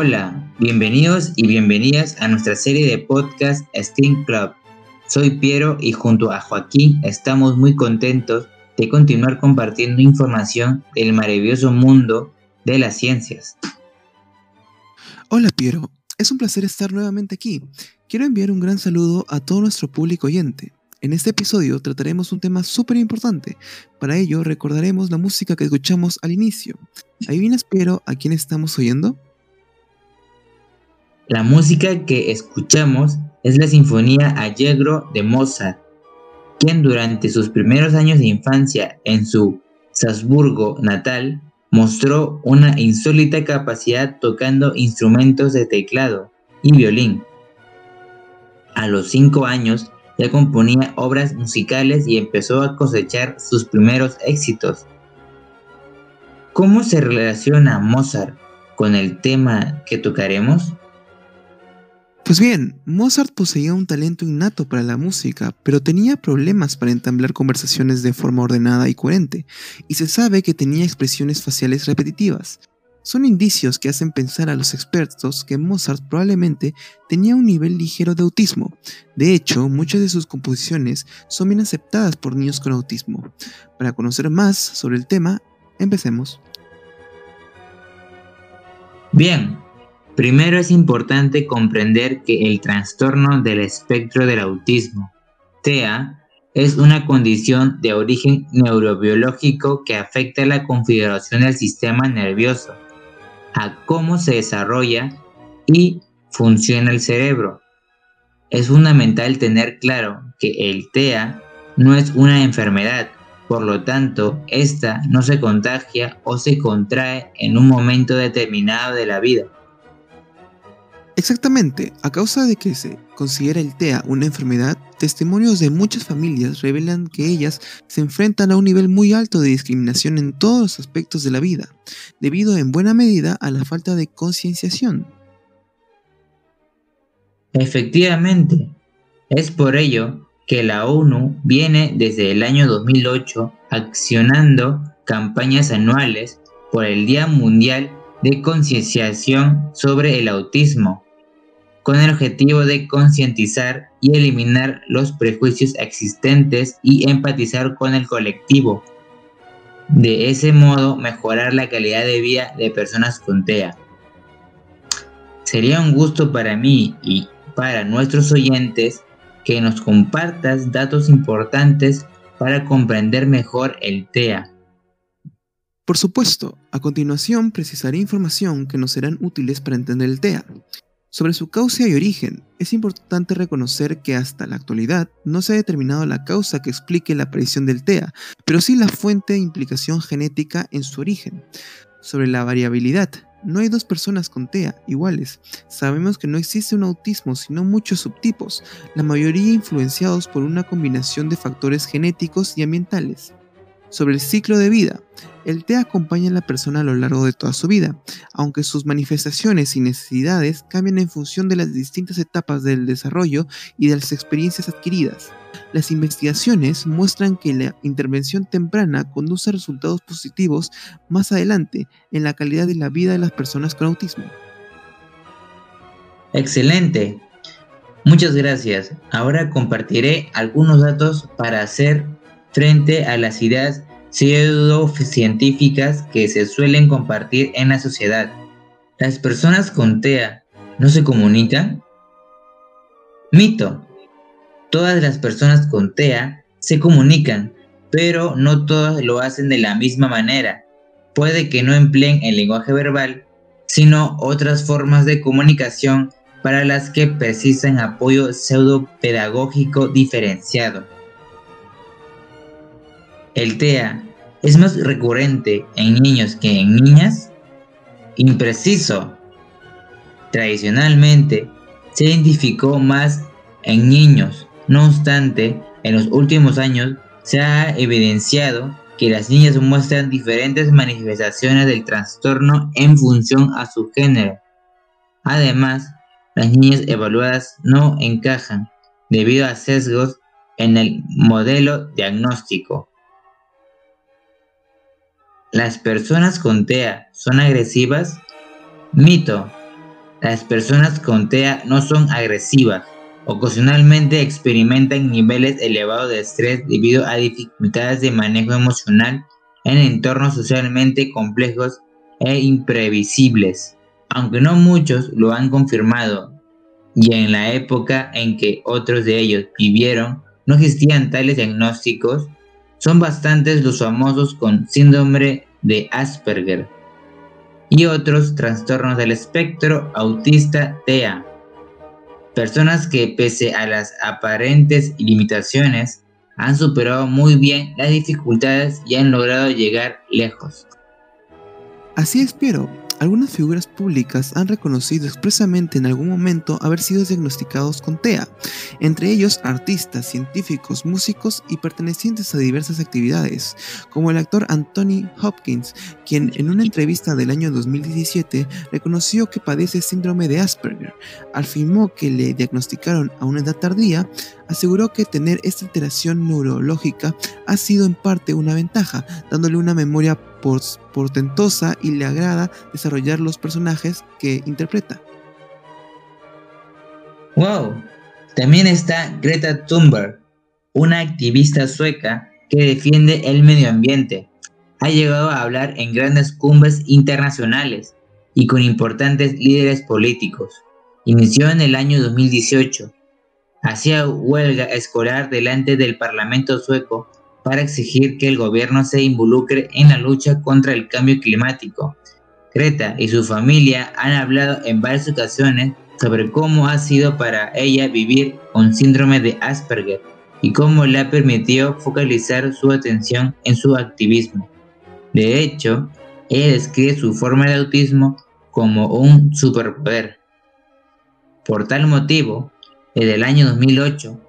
Hola, bienvenidos y bienvenidas a nuestra serie de podcast Steam Club. Soy Piero y junto a Joaquín estamos muy contentos de continuar compartiendo información del maravilloso mundo de las ciencias. Hola Piero, es un placer estar nuevamente aquí. Quiero enviar un gran saludo a todo nuestro público oyente. En este episodio trataremos un tema súper importante. Para ello recordaremos la música que escuchamos al inicio. ¿Adivinas, Piero, a quién estamos oyendo? La música que escuchamos es la Sinfonía Allegro de Mozart, quien durante sus primeros años de infancia en su Salzburgo natal mostró una insólita capacidad tocando instrumentos de teclado y violín. A los cinco años ya componía obras musicales y empezó a cosechar sus primeros éxitos. ¿Cómo se relaciona Mozart con el tema que tocaremos? Pues bien, Mozart poseía un talento innato para la música, pero tenía problemas para entablar conversaciones de forma ordenada y coherente, y se sabe que tenía expresiones faciales repetitivas. Son indicios que hacen pensar a los expertos que Mozart probablemente tenía un nivel ligero de autismo. De hecho, muchas de sus composiciones son bien aceptadas por niños con autismo. Para conocer más sobre el tema, empecemos. Bien, Primero es importante comprender que el trastorno del espectro del autismo, TEA, es una condición de origen neurobiológico que afecta la configuración del sistema nervioso, a cómo se desarrolla y funciona el cerebro. Es fundamental tener claro que el TEA no es una enfermedad, por lo tanto, esta no se contagia o se contrae en un momento determinado de la vida Exactamente, a causa de que se considera el TEA una enfermedad, testimonios de muchas familias revelan que ellas se enfrentan a un nivel muy alto de discriminación en todos los aspectos de la vida, debido en buena medida a la falta de concienciación. Efectivamente, es por ello que la ONU viene desde el año 2008 accionando campañas anuales por el Día Mundial de Concienciación sobre el Autismo con el objetivo de concientizar y eliminar los prejuicios existentes y empatizar con el colectivo. De ese modo, mejorar la calidad de vida de personas con TEA. Sería un gusto para mí y para nuestros oyentes que nos compartas datos importantes para comprender mejor el TEA. Por supuesto, a continuación precisaré información que nos serán útiles para entender el TEA. Sobre su causa y origen, es importante reconocer que hasta la actualidad no se ha determinado la causa que explique la aparición del TEA, pero sí la fuente de implicación genética en su origen. Sobre la variabilidad, no hay dos personas con TEA iguales. Sabemos que no existe un autismo, sino muchos subtipos, la mayoría influenciados por una combinación de factores genéticos y ambientales. Sobre el ciclo de vida, el TEA acompaña a la persona a lo largo de toda su vida, aunque sus manifestaciones y necesidades cambian en función de las distintas etapas del desarrollo y de las experiencias adquiridas. Las investigaciones muestran que la intervención temprana conduce a resultados positivos más adelante en la calidad de la vida de las personas con autismo. Excelente. Muchas gracias. Ahora compartiré algunos datos para hacer frente a las ideas pseudocientíficas que se suelen compartir en la sociedad. ¿Las personas con TEA no se comunican? Mito. Todas las personas con TEA se comunican, pero no todas lo hacen de la misma manera. Puede que no empleen el lenguaje verbal, sino otras formas de comunicación para las que precisan apoyo pseudo-pedagógico diferenciado. El TEA es más recurrente en niños que en niñas. Impreciso. Tradicionalmente se identificó más en niños. No obstante, en los últimos años se ha evidenciado que las niñas muestran diferentes manifestaciones del trastorno en función a su género. Además, las niñas evaluadas no encajan debido a sesgos en el modelo diagnóstico. ¿Las personas con TEA son agresivas? Mito. las personas con TEA no son agresivas. Ocasionalmente experimentan niveles elevados de estrés debido a dificultades de manejo emocional en entornos socialmente complejos e imprevisibles. Aunque no muchos lo han confirmado, y en la época en que otros de ellos vivieron no existían tales diagnósticos, son bastantes los famosos con síndrome de Asperger y otros trastornos del espectro autista TEA. Personas que pese a las aparentes limitaciones han superado muy bien las dificultades y han logrado llegar lejos. Así espero, algunas figuras públicas han reconocido expresamente en algún momento haber sido diagnosticados con TEA, entre ellos artistas, científicos, músicos y pertenecientes a diversas actividades, como el actor Anthony Hopkins, quien en una entrevista del año 2017 reconoció que padece síndrome de Asperger. Afirmó que le diagnosticaron a una edad tardía, aseguró que tener esta alteración neurológica ha sido en parte una ventaja, dándole una memoria portentosa y le agrada desarrollar los personajes que interpreta. ¡Wow! También está Greta Thunberg, una activista sueca que defiende el medio ambiente. Ha llegado a hablar en grandes cumbres internacionales y con importantes líderes políticos. Inició en el año 2018. Hacía huelga escolar delante del Parlamento sueco para exigir que el gobierno se involucre en la lucha contra el cambio climático. Greta y su familia han hablado en varias ocasiones sobre cómo ha sido para ella vivir con síndrome de Asperger y cómo le ha permitido focalizar su atención en su activismo. De hecho, ella describe su forma de autismo como un superpoder. Por tal motivo, desde el año 2008,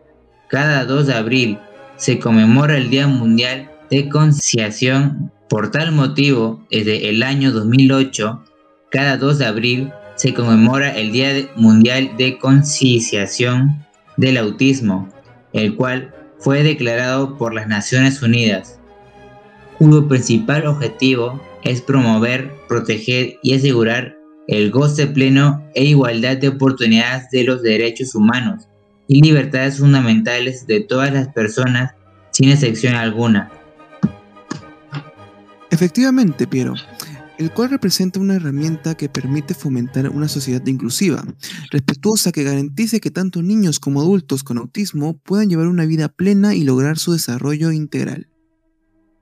cada 2 de abril se conmemora el Día Mundial de Concienciación. Por tal motivo, desde el año 2008, cada 2 de abril se conmemora el Día Mundial de Concienciación del Autismo, el cual fue declarado por las Naciones Unidas, cuyo principal objetivo es promover, proteger y asegurar el goce pleno e igualdad de oportunidades de los derechos humanos y libertades fundamentales de todas las personas sin excepción alguna. Efectivamente, Piero, el cual representa una herramienta que permite fomentar una sociedad inclusiva, respetuosa que garantice que tanto niños como adultos con autismo puedan llevar una vida plena y lograr su desarrollo integral.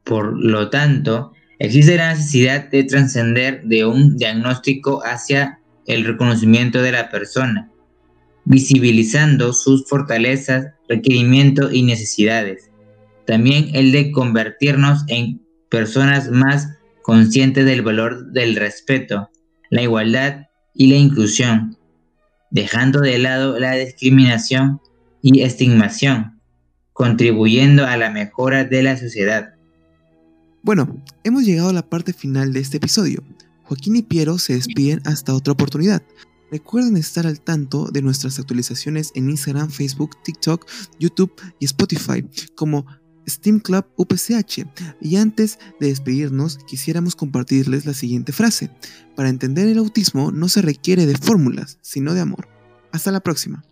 Por lo tanto, existe la necesidad de trascender de un diagnóstico hacia el reconocimiento de la persona, visibilizando sus fortalezas, requerimientos y necesidades. También el de convertirnos en personas más conscientes del valor del respeto, la igualdad y la inclusión, dejando de lado la discriminación y estigmación, contribuyendo a la mejora de la sociedad. Bueno, hemos llegado a la parte final de este episodio. Joaquín y Piero se despiden hasta otra oportunidad. Recuerden estar al tanto de nuestras actualizaciones en Instagram, Facebook, TikTok, YouTube y Spotify como Steam Club UPCH. Y antes de despedirnos, quisiéramos compartirles la siguiente frase. Para entender el autismo no se requiere de fórmulas, sino de amor. Hasta la próxima.